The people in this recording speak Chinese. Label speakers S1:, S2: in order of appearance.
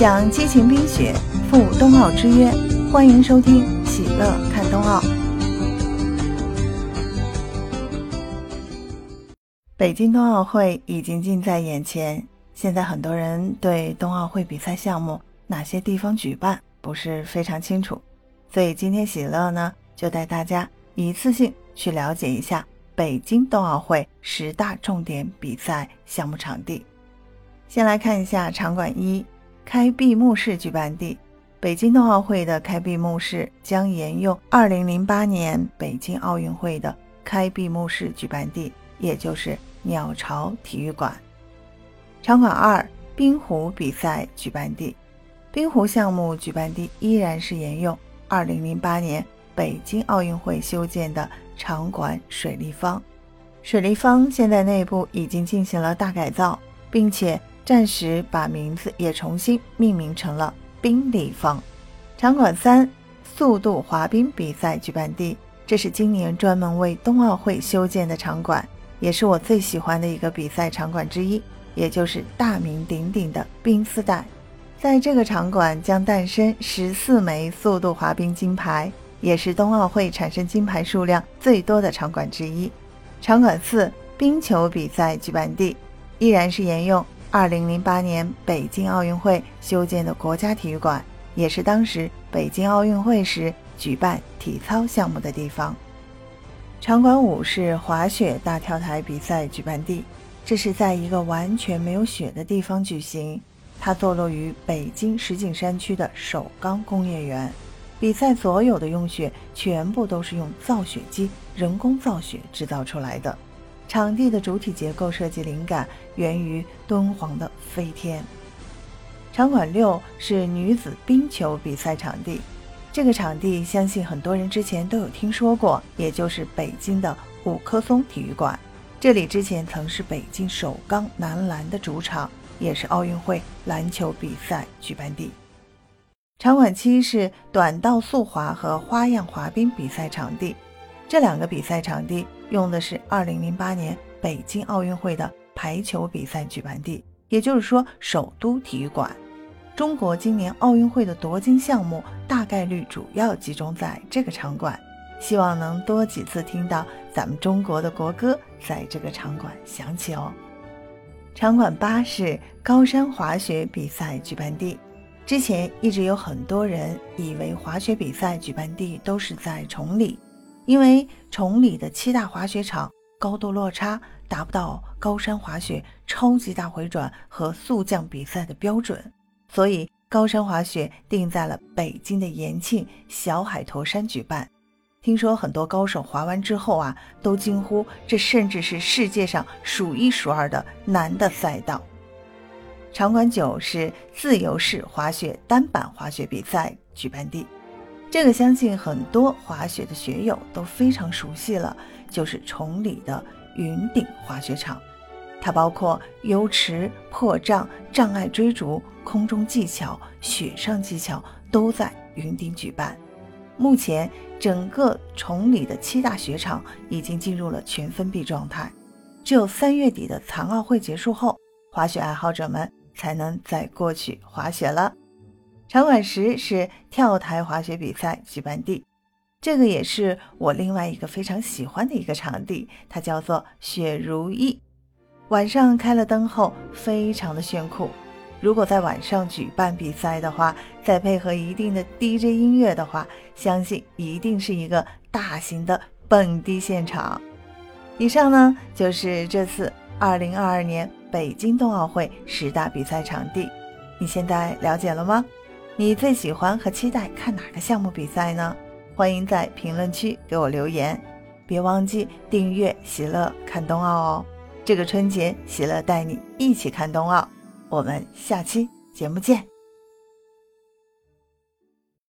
S1: 享激情冰雪，赴冬奥之约。欢迎收听《喜乐看冬奥》。北京冬奥会已经近在眼前，现在很多人对冬奥会比赛项目哪些地方举办不是非常清楚，所以今天喜乐呢就带大家一次性去了解一下北京冬奥会十大重点比赛项目场地。先来看一下场馆一。开闭幕式举办地，北京冬奥会的开闭幕式将沿用2008年北京奥运会的开闭幕式举办地，也就是鸟巢体育馆。场馆二，冰壶比赛举办地，冰壶项目举办地依然是沿用2008年北京奥运会修建的场馆水立方。水立方现在内部已经进行了大改造，并且。暂时把名字也重新命名成了冰立方。场馆三，速度滑冰比赛举办地，这是今年专门为冬奥会修建的场馆，也是我最喜欢的一个比赛场馆之一，也就是大名鼎鼎的冰丝带。在这个场馆将诞生十四枚速度滑冰金牌，也是冬奥会产生金牌数量最多的场馆之一。场馆四，冰球比赛举办地，依然是沿用。二零零八年北京奥运会修建的国家体育馆，也是当时北京奥运会时举办体操项目的地方。场馆五是滑雪大跳台比赛举办地，这是在一个完全没有雪的地方举行。它坐落于北京石景山区的首钢工业园。比赛所有的用雪全部都是用造雪机人工造雪制造出来的。场地的主体结构设计灵感源于敦煌的飞天。场馆六是女子冰球比赛场地，这个场地相信很多人之前都有听说过，也就是北京的五棵松体育馆。这里之前曾是北京首钢男篮的主场，也是奥运会篮球比赛举办地。场馆七是短道速滑和花样滑冰比赛场地。这两个比赛场地用的是2008年北京奥运会的排球比赛举办地，也就是说首都体育馆。中国今年奥运会的夺金项目大概率主要集中在这个场馆，希望能多几次听到咱们中国的国歌在这个场馆响起哦。场馆八是高山滑雪比赛举办地，之前一直有很多人以为滑雪比赛举办地都是在崇礼。因为崇礼的七大滑雪场高度落差达不到高山滑雪超级大回转和速降比赛的标准，所以高山滑雪定在了北京的延庆小海坨山举办。听说很多高手滑完之后啊，都惊呼这甚至是世界上数一数二的难的赛道。场馆九是自由式滑雪单板滑雪比赛举办地。这个相信很多滑雪的雪友都非常熟悉了，就是崇礼的云顶滑雪场。它包括优池、破障、障碍追逐、空中技巧、雪上技巧都在云顶举办。目前，整个崇礼的七大雪场已经进入了全封闭状态，只有三月底的残奥会结束后，滑雪爱好者们才能再过去滑雪了。场馆十是跳台滑雪比赛举办地，这个也是我另外一个非常喜欢的一个场地，它叫做雪如意。晚上开了灯后，非常的炫酷。如果在晚上举办比赛的话，再配合一定的 DJ 音乐的话，相信一定是一个大型的蹦迪现场。以上呢就是这次2022年北京冬奥会十大比赛场地，你现在了解了吗？你最喜欢和期待看哪个项目比赛呢？欢迎在评论区给我留言，别忘记订阅喜乐看冬奥哦。这个春节，喜乐带你一起看冬奥，我们下期节目见。